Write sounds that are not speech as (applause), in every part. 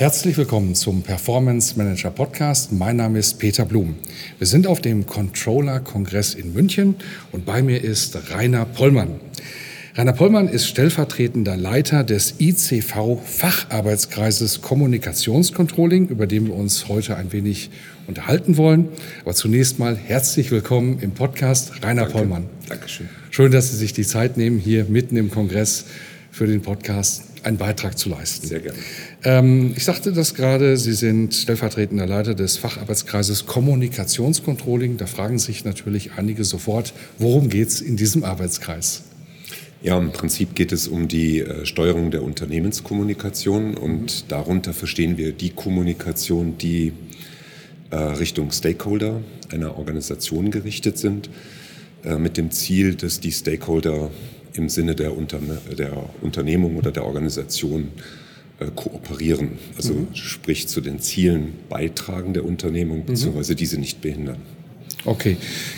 Herzlich willkommen zum Performance Manager Podcast. Mein Name ist Peter Blum. Wir sind auf dem Controller-Kongress in München und bei mir ist Rainer Pollmann. Rainer Pollmann ist stellvertretender Leiter des ICV Facharbeitskreises Kommunikationscontrolling, über den wir uns heute ein wenig unterhalten wollen. Aber zunächst mal herzlich willkommen im Podcast, Rainer Danke. Pollmann. Dankeschön. Schön, dass Sie sich die Zeit nehmen, hier mitten im Kongress für den Podcast einen Beitrag zu leisten. Sehr gerne. Ähm, ich sagte das gerade, Sie sind stellvertretender Leiter des Facharbeitskreises Kommunikationscontrolling. Da fragen sich natürlich einige sofort, worum geht es in diesem Arbeitskreis? Ja, im Prinzip geht es um die äh, Steuerung der Unternehmenskommunikation und mhm. darunter verstehen wir die Kommunikation, die äh, Richtung Stakeholder einer Organisation gerichtet sind, äh, mit dem Ziel, dass die Stakeholder im Sinne der, Unterne der Unternehmung oder der Organisation äh, kooperieren, also mhm. sprich zu den Zielen beitragen der Unternehmung, mhm. beziehungsweise diese nicht behindern. Okay.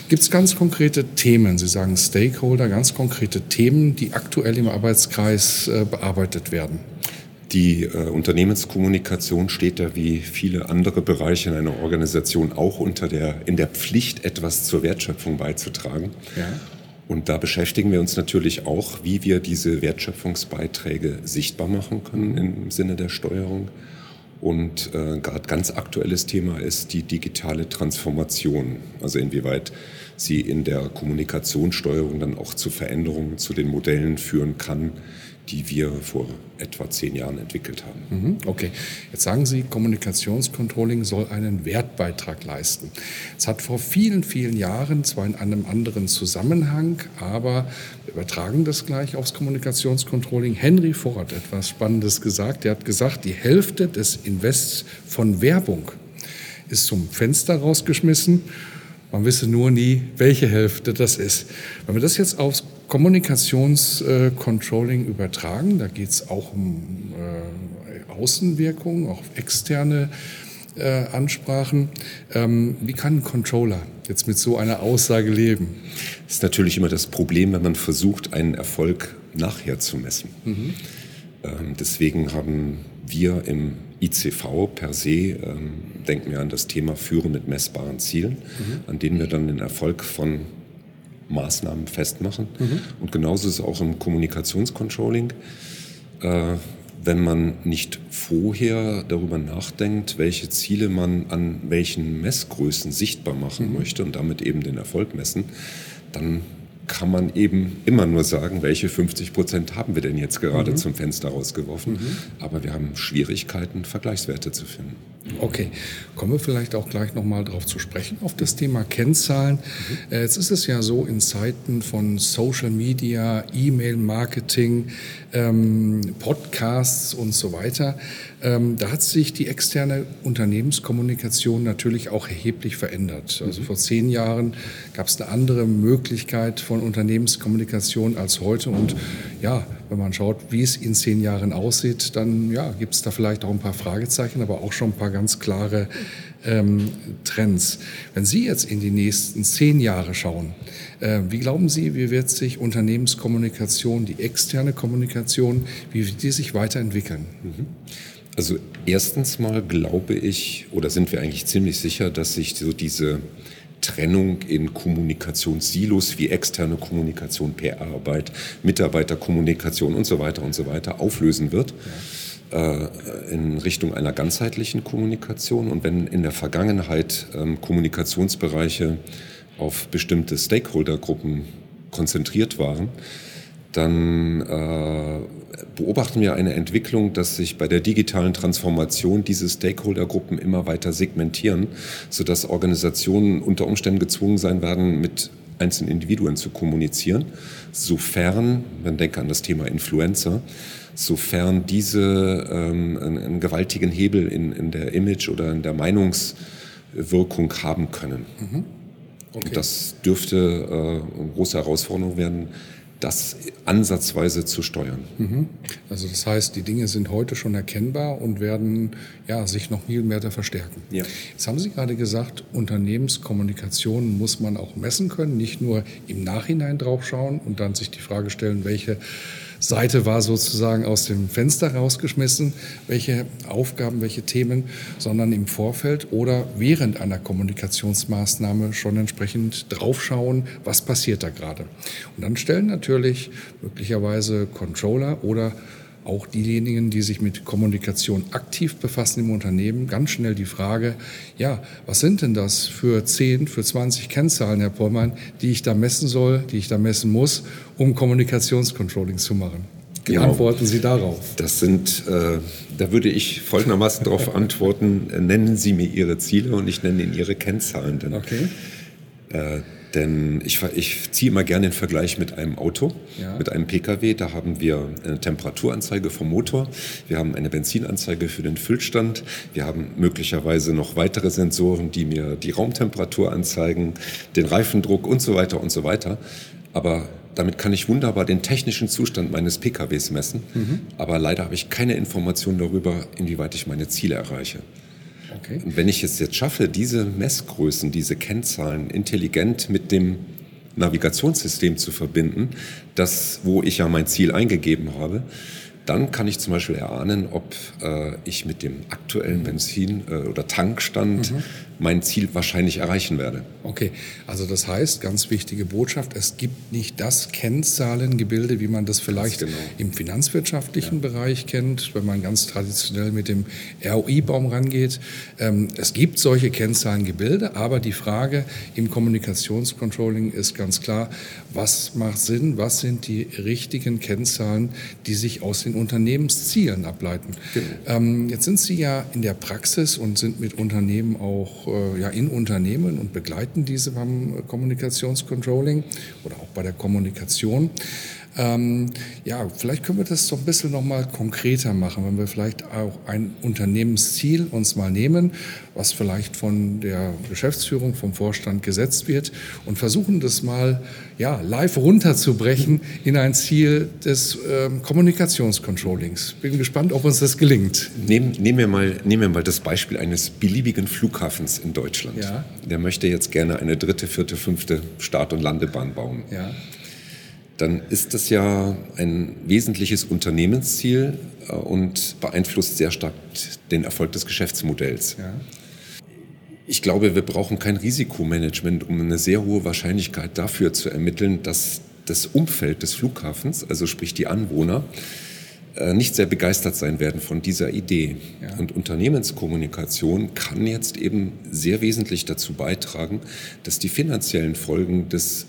Gibt es ganz konkrete Themen, Sie sagen Stakeholder, ganz konkrete Themen, die aktuell im Arbeitskreis äh, bearbeitet werden? Die äh, Unternehmenskommunikation steht da wie viele andere Bereiche in einer Organisation auch unter der, in der Pflicht, etwas zur Wertschöpfung beizutragen. Ja. Und da beschäftigen wir uns natürlich auch, wie wir diese Wertschöpfungsbeiträge sichtbar machen können im Sinne der Steuerung. Und äh, gerade ganz aktuelles Thema ist die digitale Transformation, also inwieweit sie in der Kommunikationssteuerung dann auch zu Veränderungen zu den Modellen führen kann, die wir vor etwa zehn Jahren entwickelt haben. Mhm, okay, jetzt sagen Sie, Kommunikationscontrolling soll einen Wertbeitrag leisten. Es hat vor vielen, vielen Jahren, zwar in einem anderen Zusammenhang, aber wir übertragen das gleich aufs Kommunikationscontrolling. Henry Ford hat etwas Spannendes gesagt. Er hat gesagt, die Hälfte des Invests von Werbung ist zum Fenster rausgeschmissen. Man wisse nur nie, welche Hälfte das ist. Wenn wir das jetzt aufs Kommunikationscontrolling übertragen. Da geht es auch um äh, Außenwirkungen, auch externe äh, Ansprachen. Ähm, wie kann ein Controller jetzt mit so einer Aussage leben? Das ist natürlich immer das Problem, wenn man versucht, einen Erfolg nachher zu messen. Mhm. Ähm, deswegen haben wir im ICV per se, ähm, denken wir an das Thema Führen mit messbaren Zielen, mhm. an denen wir dann den Erfolg von Maßnahmen festmachen. Mhm. Und genauso ist es auch im Kommunikationscontrolling. Äh, wenn man nicht vorher darüber nachdenkt, welche Ziele man an welchen Messgrößen sichtbar machen mhm. möchte und damit eben den Erfolg messen, dann kann man eben immer nur sagen, welche 50 Prozent haben wir denn jetzt gerade mhm. zum Fenster rausgeworfen. Mhm. Aber wir haben Schwierigkeiten, Vergleichswerte zu finden. Okay, kommen wir vielleicht auch gleich nochmal darauf zu sprechen, auf das Thema Kennzahlen. Mhm. Jetzt ist es ja so, in Zeiten von Social Media, E-Mail-Marketing, ähm, Podcasts und so weiter, ähm, da hat sich die externe Unternehmenskommunikation natürlich auch erheblich verändert. Also mhm. vor zehn Jahren gab es eine andere Möglichkeit von Unternehmenskommunikation als heute. Und ja, wenn man schaut, wie es in zehn Jahren aussieht, dann ja, gibt es da vielleicht auch ein paar Fragezeichen, aber auch schon ein paar ganz klare ähm, Trends. Wenn Sie jetzt in die nächsten zehn Jahre schauen, äh, wie glauben Sie, wie wird sich Unternehmenskommunikation, die externe Kommunikation, wie wird die sich weiterentwickeln? Mhm. Also erstens mal glaube ich oder sind wir eigentlich ziemlich sicher, dass sich so diese Trennung in Kommunikationssilos wie externe Kommunikation, PR-Arbeit, Mitarbeiterkommunikation und so weiter und so weiter auflösen wird. Ja. Äh, in Richtung einer ganzheitlichen Kommunikation. Und wenn in der Vergangenheit ähm, Kommunikationsbereiche auf bestimmte Stakeholdergruppen konzentriert waren, dann äh, beobachten wir eine Entwicklung, dass sich bei der digitalen Transformation diese Stakeholdergruppen immer weiter segmentieren, sodass Organisationen unter Umständen gezwungen sein werden, mit einzelnen Individuen zu kommunizieren, sofern, man denke an das Thema Influencer, sofern diese ähm, einen, gewaltigen Hebel in, in der Image oder in der Meinungswirkung haben können. Mhm. Okay. Das dürfte äh, eine große Herausforderung werden, das ansatzweise zu steuern. Mhm. Also das heißt, die Dinge sind heute schon erkennbar und werden ja, sich noch viel mehr verstärken. Ja. Jetzt haben Sie gerade gesagt, Unternehmenskommunikation muss man auch messen können, nicht nur im Nachhinein draufschauen und dann sich die Frage stellen, welche Seite war sozusagen aus dem Fenster rausgeschmissen, welche Aufgaben, welche Themen, sondern im Vorfeld oder während einer Kommunikationsmaßnahme schon entsprechend draufschauen, was passiert da gerade. Und dann stellen natürlich möglicherweise Controller oder auch diejenigen, die sich mit Kommunikation aktiv befassen im Unternehmen, ganz schnell die Frage, ja, was sind denn das für 10, für 20 Kennzahlen, Herr Pollmann, die ich da messen soll, die ich da messen muss, um Kommunikationscontrolling zu machen? Wie genau. antworten Sie darauf? Das sind, äh, da würde ich folgendermaßen darauf (laughs) antworten, nennen Sie mir Ihre Ziele und ich nenne Ihnen Ihre Kennzahlen. Denn, okay. Äh, denn ich, ich ziehe immer gerne den Vergleich mit einem Auto, ja. mit einem Pkw. Da haben wir eine Temperaturanzeige vom Motor, wir haben eine Benzinanzeige für den Füllstand, wir haben möglicherweise noch weitere Sensoren, die mir die Raumtemperatur anzeigen, den Reifendruck und so weiter und so weiter. Aber damit kann ich wunderbar den technischen Zustand meines PKWs messen. Mhm. Aber leider habe ich keine Information darüber, inwieweit ich meine Ziele erreiche. Okay. Und wenn ich es jetzt schaffe, diese Messgrößen, diese Kennzahlen intelligent mit dem Navigationssystem zu verbinden, das, wo ich ja mein Ziel eingegeben habe, dann kann ich zum Beispiel erahnen, ob äh, ich mit dem aktuellen Benzin- äh, oder Tankstand mhm. Mein Ziel wahrscheinlich erreichen werde. Okay, also das heißt, ganz wichtige Botschaft, es gibt nicht das Kennzahlengebilde, wie man das vielleicht genau. im finanzwirtschaftlichen ja. Bereich kennt, wenn man ganz traditionell mit dem ROI-Baum rangeht. Ähm, es gibt solche Kennzahlengebilde, aber die Frage im Kommunikationscontrolling ist ganz klar, was macht Sinn, was sind die richtigen Kennzahlen, die sich aus den Unternehmenszielen ableiten. Genau. Ähm, jetzt sind Sie ja in der Praxis und sind mit Unternehmen auch äh, ja, in Unternehmen und begleiten diese beim Kommunikationscontrolling oder auch bei der Kommunikation. Ähm, ja, vielleicht können wir das so ein bisschen noch mal konkreter machen, wenn wir vielleicht auch ein Unternehmensziel uns mal nehmen, was vielleicht von der Geschäftsführung, vom Vorstand gesetzt wird und versuchen das mal ja, live runterzubrechen in ein Ziel des ähm, Kommunikationscontrollings. Bin gespannt, ob uns das gelingt. Nehmen, nehmen, wir mal, nehmen wir mal das Beispiel eines beliebigen Flughafens in Deutschland. Ja. Der möchte jetzt gerne eine dritte, vierte, fünfte Start- und Landebahn bauen. Ja dann ist das ja ein wesentliches Unternehmensziel äh, und beeinflusst sehr stark den Erfolg des Geschäftsmodells. Ja. Ich glaube, wir brauchen kein Risikomanagement, um eine sehr hohe Wahrscheinlichkeit dafür zu ermitteln, dass das Umfeld des Flughafens, also sprich die Anwohner, nicht sehr begeistert sein werden von dieser Idee. Ja. Und Unternehmenskommunikation kann jetzt eben sehr wesentlich dazu beitragen, dass die finanziellen Folgen des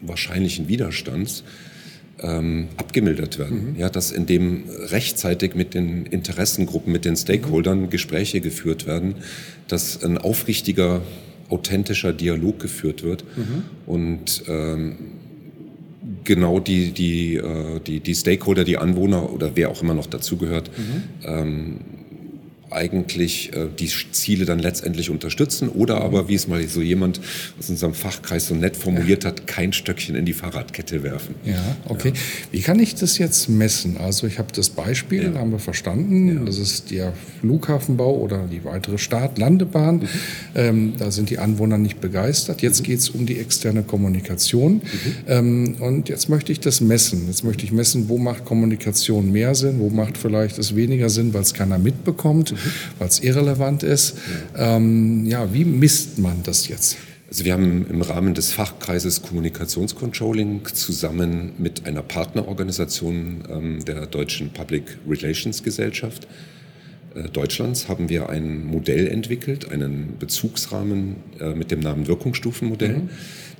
wahrscheinlichen Widerstands ähm, abgemildert werden. Mhm. Ja, dass in dem rechtzeitig mit den Interessengruppen, mit den Stakeholdern mhm. Gespräche geführt werden, dass ein aufrichtiger, authentischer Dialog geführt wird mhm. und ähm, genau die, die, äh, die, die Stakeholder, die Anwohner oder wer auch immer noch dazugehört, mhm. ähm, eigentlich äh, die Ziele dann letztendlich unterstützen oder aber, wie es mal so jemand aus unserem Fachkreis so nett formuliert hat, kein Stöckchen in die Fahrradkette werfen. Ja, okay. Ja. Wie kann ich das jetzt messen? Also ich habe das Beispiel, ja. haben wir verstanden, ja. das ist der Flughafenbau oder die weitere Start-Landebahn. Mhm. Ähm, da sind die Anwohner nicht begeistert. Jetzt mhm. geht es um die externe Kommunikation mhm. ähm, und jetzt möchte ich das messen. Jetzt möchte ich messen, wo macht Kommunikation mehr Sinn, wo macht vielleicht es weniger Sinn, weil es keiner mitbekommt. Mhm weil es irrelevant ist. Ähm, ja, wie misst man das jetzt? Also wir haben im Rahmen des Fachkreises Kommunikationscontrolling zusammen mit einer Partnerorganisation ähm, der Deutschen Public Relations Gesellschaft äh, Deutschlands haben wir ein Modell entwickelt, einen Bezugsrahmen äh, mit dem Namen Wirkungsstufenmodell. Mhm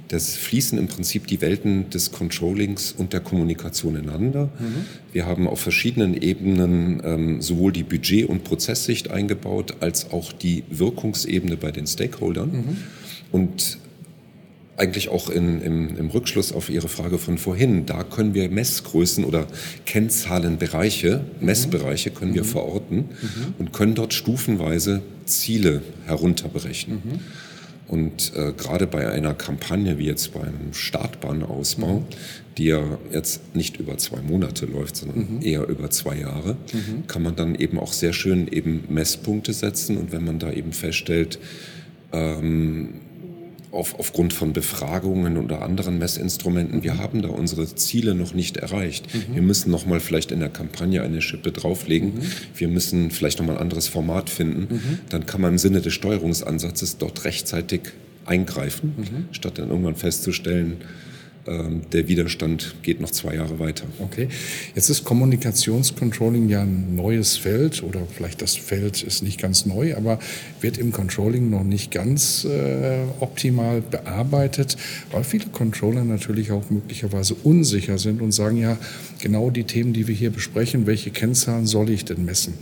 das fließen im Prinzip die Welten des Controllings und der Kommunikation ineinander. Mhm. Wir haben auf verschiedenen Ebenen ähm, sowohl die Budget- und Prozesssicht eingebaut, als auch die Wirkungsebene bei den Stakeholdern. Mhm. Und eigentlich auch in, im, im Rückschluss auf Ihre Frage von vorhin, da können wir Messgrößen oder Kennzahlenbereiche, Messbereiche können wir mhm. verorten mhm. und können dort stufenweise Ziele herunterberechnen. Und äh, gerade bei einer Kampagne wie jetzt beim Startbahnausbau, mhm. die ja jetzt nicht über zwei Monate läuft, sondern mhm. eher über zwei Jahre, mhm. kann man dann eben auch sehr schön eben Messpunkte setzen. Und wenn man da eben feststellt, ähm, auf, aufgrund von Befragungen oder anderen Messinstrumenten, wir haben da unsere Ziele noch nicht erreicht. Mhm. Wir müssen noch mal vielleicht in der Kampagne eine Schippe drauflegen. Mhm. Wir müssen vielleicht noch mal ein anderes Format finden. Mhm. Dann kann man im Sinne des Steuerungsansatzes dort rechtzeitig eingreifen, mhm. statt dann irgendwann festzustellen, der Widerstand geht noch zwei Jahre weiter. Okay. Jetzt ist Kommunikationscontrolling ja ein neues Feld oder vielleicht das Feld ist nicht ganz neu, aber wird im Controlling noch nicht ganz äh, optimal bearbeitet, weil viele Controller natürlich auch möglicherweise unsicher sind und sagen ja, genau die Themen, die wir hier besprechen, welche Kennzahlen soll ich denn messen?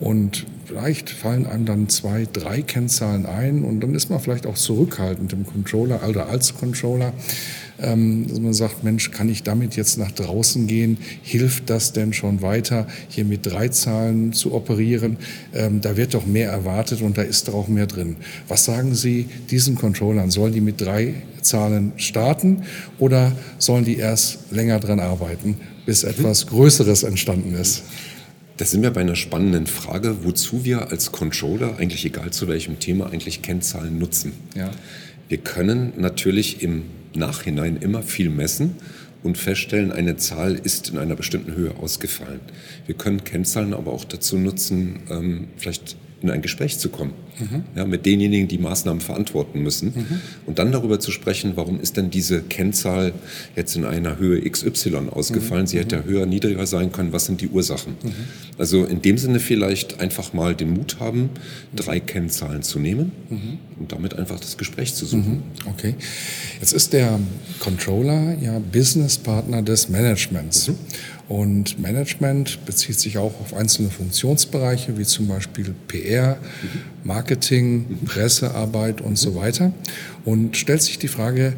Und vielleicht fallen einem dann zwei, drei Kennzahlen ein und dann ist man vielleicht auch zurückhaltend im Controller oder als Controller ähm, dass man sagt, Mensch, kann ich damit jetzt nach draußen gehen? Hilft das denn schon weiter, hier mit drei Zahlen zu operieren? Ähm, da wird doch mehr erwartet und da ist doch auch mehr drin. Was sagen Sie diesen Controllern? Sollen die mit drei Zahlen starten oder sollen die erst länger dran arbeiten, bis etwas Größeres entstanden ist? Da sind wir bei einer spannenden Frage, wozu wir als Controller, eigentlich egal zu welchem Thema, eigentlich Kennzahlen nutzen. Ja. Wir können natürlich im Nachhinein immer viel messen und feststellen, eine Zahl ist in einer bestimmten Höhe ausgefallen. Wir können Kennzahlen aber auch dazu nutzen, ähm, vielleicht in ein Gespräch zu kommen, mhm. ja, mit denjenigen, die Maßnahmen verantworten müssen mhm. und dann darüber zu sprechen, warum ist denn diese Kennzahl jetzt in einer Höhe XY ausgefallen? Mhm. Sie hätte ja höher, niedriger sein können. Was sind die Ursachen? Mhm. Also in dem Sinne vielleicht einfach mal den Mut haben, drei Kennzahlen zu nehmen mhm. und damit einfach das Gespräch zu suchen. Mhm. Okay. Jetzt ist der Controller ja Businesspartner des Managements. Und Management bezieht sich auch auf einzelne Funktionsbereiche, wie zum Beispiel PR, Marketing, Pressearbeit und so weiter. Und stellt sich die Frage,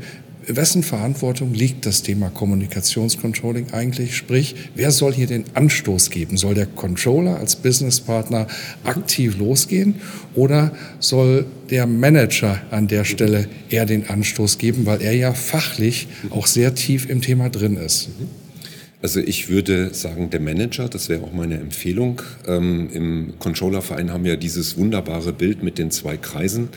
wessen Verantwortung liegt das Thema Kommunikationscontrolling eigentlich? Sprich, wer soll hier den Anstoß geben? Soll der Controller als Businesspartner aktiv losgehen oder soll der Manager an der Stelle eher den Anstoß geben, weil er ja fachlich auch sehr tief im Thema drin ist? Also ich würde sagen, der Manager, das wäre auch meine Empfehlung. Ähm, Im Controllerverein haben wir dieses wunderbare Bild mit den zwei Kreisen.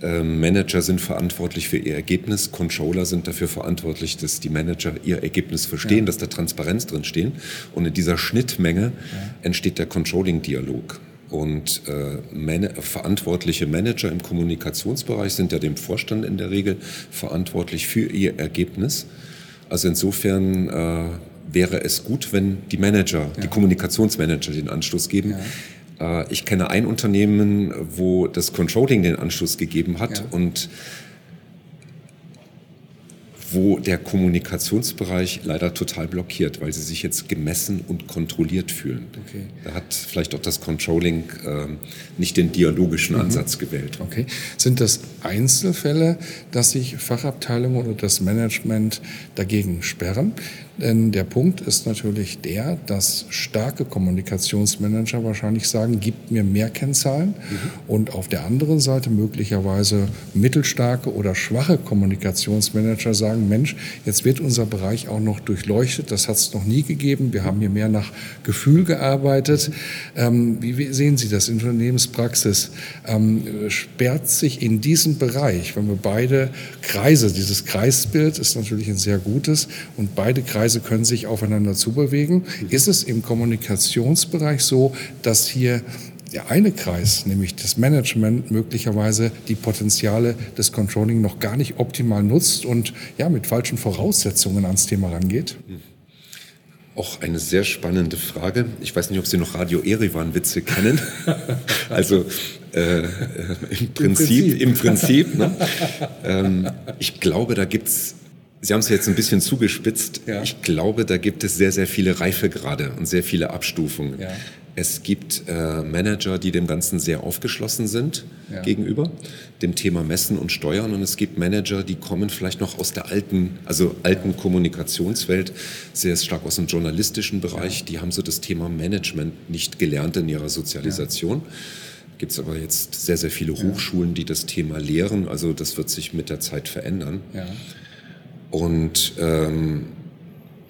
Ja. Ähm, Manager sind verantwortlich für ihr Ergebnis, Controller sind dafür verantwortlich, dass die Manager ihr Ergebnis verstehen, ja. dass da Transparenz drin stehen. Und in dieser Schnittmenge ja. entsteht der Controlling-Dialog. Und äh, man verantwortliche Manager im Kommunikationsbereich sind ja dem Vorstand in der Regel verantwortlich für ihr Ergebnis. Also insofern äh, wäre es gut, wenn die Manager, ja. die Kommunikationsmanager den Anstoß geben. Ja. Äh, ich kenne ein Unternehmen, wo das Controlling den Anstoß gegeben hat ja. und wo der Kommunikationsbereich leider total blockiert, weil sie sich jetzt gemessen und kontrolliert fühlen. Okay. Da hat vielleicht auch das Controlling äh, nicht den dialogischen mhm. Ansatz gewählt. Okay. Sind das Einzelfälle, dass sich Fachabteilungen oder das Management dagegen sperren? Denn der Punkt ist natürlich der, dass starke Kommunikationsmanager wahrscheinlich sagen, gibt mir mehr Kennzahlen. Mhm. Und auf der anderen Seite möglicherweise mittelstarke oder schwache Kommunikationsmanager sagen, Mensch, jetzt wird unser Bereich auch noch durchleuchtet. Das hat es noch nie gegeben. Wir haben hier mehr nach Gefühl gearbeitet. Ähm, wie sehen Sie das in Unternehmenspraxis? Ähm, sperrt sich in diesem Bereich, wenn wir beide Kreise, dieses Kreisbild ist natürlich ein sehr gutes und beide Kreise Kreise können sich aufeinander zubewegen. Ist es im Kommunikationsbereich so, dass hier der eine Kreis, nämlich das Management, möglicherweise die Potenziale des Controlling noch gar nicht optimal nutzt und ja mit falschen Voraussetzungen ans Thema rangeht? Auch eine sehr spannende Frage. Ich weiß nicht, ob Sie noch Radio Erivan-Witze kennen. (laughs) also äh, im Prinzip, im Prinzip. Ne? ähm, ich glaube, da gibt es Sie haben es jetzt ein bisschen zugespitzt. Ja. Ich glaube, da gibt es sehr, sehr viele Reifegrade und sehr viele Abstufungen. Ja. Es gibt äh, Manager, die dem Ganzen sehr aufgeschlossen sind ja. gegenüber, dem Thema Messen und Steuern. Und es gibt Manager, die kommen vielleicht noch aus der alten, also alten Kommunikationswelt, sehr stark aus dem journalistischen Bereich. Ja. Die haben so das Thema Management nicht gelernt in ihrer Sozialisation. Ja. Gibt es aber jetzt sehr, sehr viele Hochschulen, die das Thema lehren. Also das wird sich mit der Zeit verändern. Und ähm,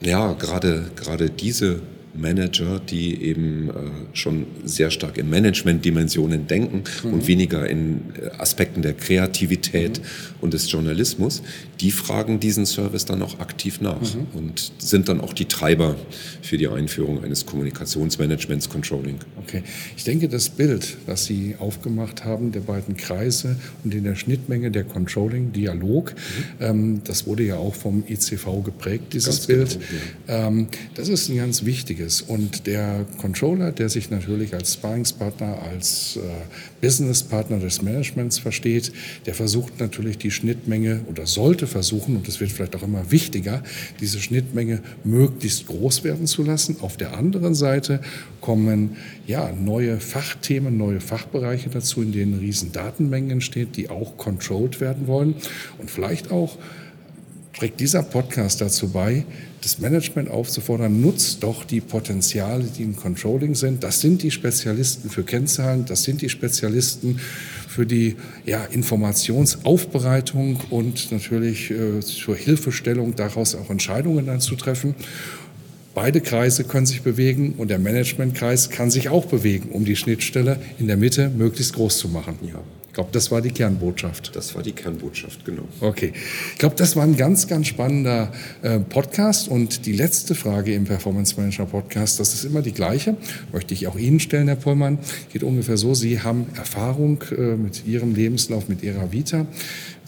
ja, gerade gerade diese Manager, die eben äh, schon sehr stark in Management-Dimensionen denken mhm. und weniger in äh, Aspekten der Kreativität mhm. und des Journalismus, die fragen diesen Service dann auch aktiv nach mhm. und sind dann auch die Treiber für die Einführung eines Kommunikationsmanagements Controlling. Okay, ich denke, das Bild, das Sie aufgemacht haben, der beiden Kreise und in der Schnittmenge der Controlling-Dialog, mhm. ähm, das wurde ja auch vom ICV geprägt, dieses ganz Bild. Genau, ja. ähm, das ist ein ganz wichtiges. Und der Controller, der sich natürlich als Sparringspartner, als äh, Businesspartner des Managements versteht, der versucht natürlich die Schnittmenge oder sollte versuchen, und es wird vielleicht auch immer wichtiger, diese Schnittmenge möglichst groß werden zu lassen. Auf der anderen Seite kommen ja, neue Fachthemen, neue Fachbereiche dazu, in denen riesen Datenmengen entstehen, die auch controlled werden wollen und vielleicht auch trägt dieser Podcast dazu bei, das Management aufzufordern, nutzt doch die Potenziale, die im Controlling sind. Das sind die Spezialisten für Kennzahlen, das sind die Spezialisten für die ja, Informationsaufbereitung und natürlich äh, zur Hilfestellung daraus auch Entscheidungen dann zu treffen. Beide Kreise können sich bewegen und der Managementkreis kann sich auch bewegen, um die Schnittstelle in der Mitte möglichst groß zu machen. Ja glaube, das war die Kernbotschaft. Das war die Kernbotschaft, genau. Okay. Ich glaube, das war ein ganz, ganz spannender äh, Podcast. Und die letzte Frage im Performance Manager Podcast, das ist immer die gleiche, möchte ich auch Ihnen stellen, Herr Pollmann. Geht ungefähr so, Sie haben Erfahrung äh, mit Ihrem Lebenslauf, mit Ihrer Vita.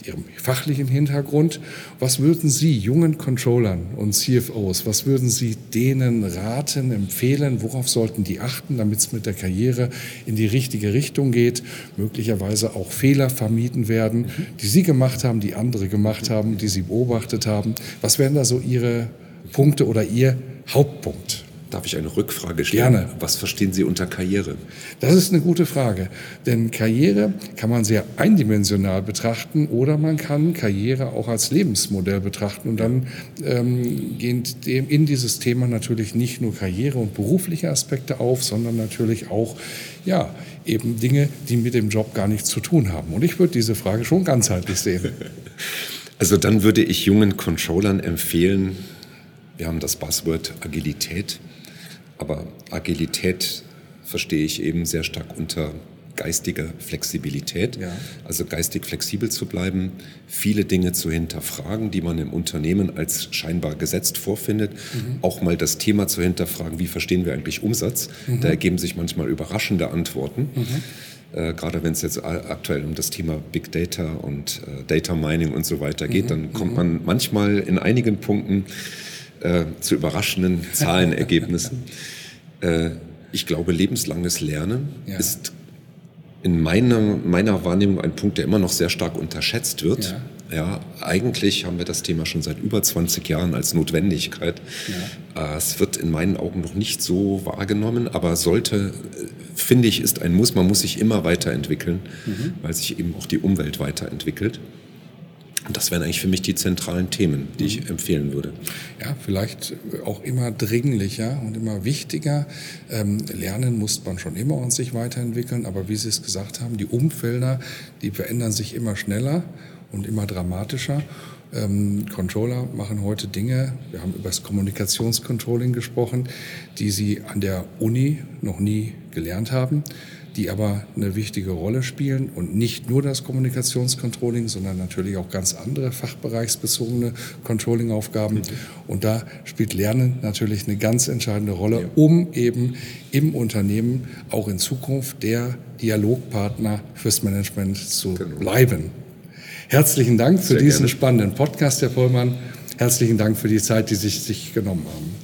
Ihrem fachlichen Hintergrund. Was würden Sie jungen Controllern und CFOs, was würden Sie denen raten, empfehlen? Worauf sollten die achten, damit es mit der Karriere in die richtige Richtung geht? Möglicherweise auch Fehler vermieden werden, die Sie gemacht haben, die andere gemacht haben, die Sie beobachtet haben. Was wären da so Ihre Punkte oder Ihr Hauptpunkt? Darf ich eine Rückfrage stellen? Gerne. Was verstehen Sie unter Karriere? Das ist eine gute Frage. Denn Karriere kann man sehr eindimensional betrachten oder man kann Karriere auch als Lebensmodell betrachten. Und dann ähm, gehen dem in dieses Thema natürlich nicht nur Karriere und berufliche Aspekte auf, sondern natürlich auch ja, eben Dinge, die mit dem Job gar nichts zu tun haben. Und ich würde diese Frage schon ganzheitlich sehen. (laughs) Also dann würde ich jungen Controllern empfehlen, wir haben das Buzzword Agilität aber Agilität verstehe ich eben sehr stark unter geistiger Flexibilität. Ja. Also geistig flexibel zu bleiben, viele Dinge zu hinterfragen, die man im Unternehmen als scheinbar gesetzt vorfindet. Mhm. Auch mal das Thema zu hinterfragen, wie verstehen wir eigentlich Umsatz? Mhm. Da ergeben sich manchmal überraschende Antworten. Mhm. Äh, gerade wenn es jetzt aktuell um das Thema Big Data und äh, Data Mining und so weiter geht, mhm. dann kommt mhm. man manchmal in einigen Punkten äh, zu überraschenden Zahlenergebnissen. (laughs) äh, ich glaube, lebenslanges Lernen ja. ist in meiner, meiner Wahrnehmung ein Punkt, der immer noch sehr stark unterschätzt wird. Ja. ja eigentlich haben wir das Thema schon seit über 20 Jahren als Notwendigkeit. Ja. Äh, es wird in meinen Augen noch nicht so wahrgenommen, aber sollte, äh, finde ich, ist ein Muss. Man muss sich immer weiterentwickeln, mhm. weil sich eben auch die Umwelt weiterentwickelt. Das wären eigentlich für mich die zentralen Themen, die ich empfehlen würde. Ja, vielleicht auch immer dringlicher und immer wichtiger. Ähm, lernen muss man schon immer und sich weiterentwickeln, aber wie Sie es gesagt haben, die Umfelder, die verändern sich immer schneller und immer dramatischer. Ähm, Controller machen heute Dinge, wir haben über das Kommunikationscontrolling gesprochen, die sie an der Uni noch nie gelernt haben die aber eine wichtige Rolle spielen und nicht nur das Kommunikationscontrolling, sondern natürlich auch ganz andere fachbereichsbezogene Controlling-Aufgaben. Mhm. Und da spielt Lernen natürlich eine ganz entscheidende Rolle, ja. um eben im Unternehmen auch in Zukunft der Dialogpartner fürs Management zu genau. bleiben. Herzlichen Dank für Sehr diesen gerne. spannenden Podcast, Herr Pollmann. Herzlichen Dank für die Zeit, die Sie sich genommen haben.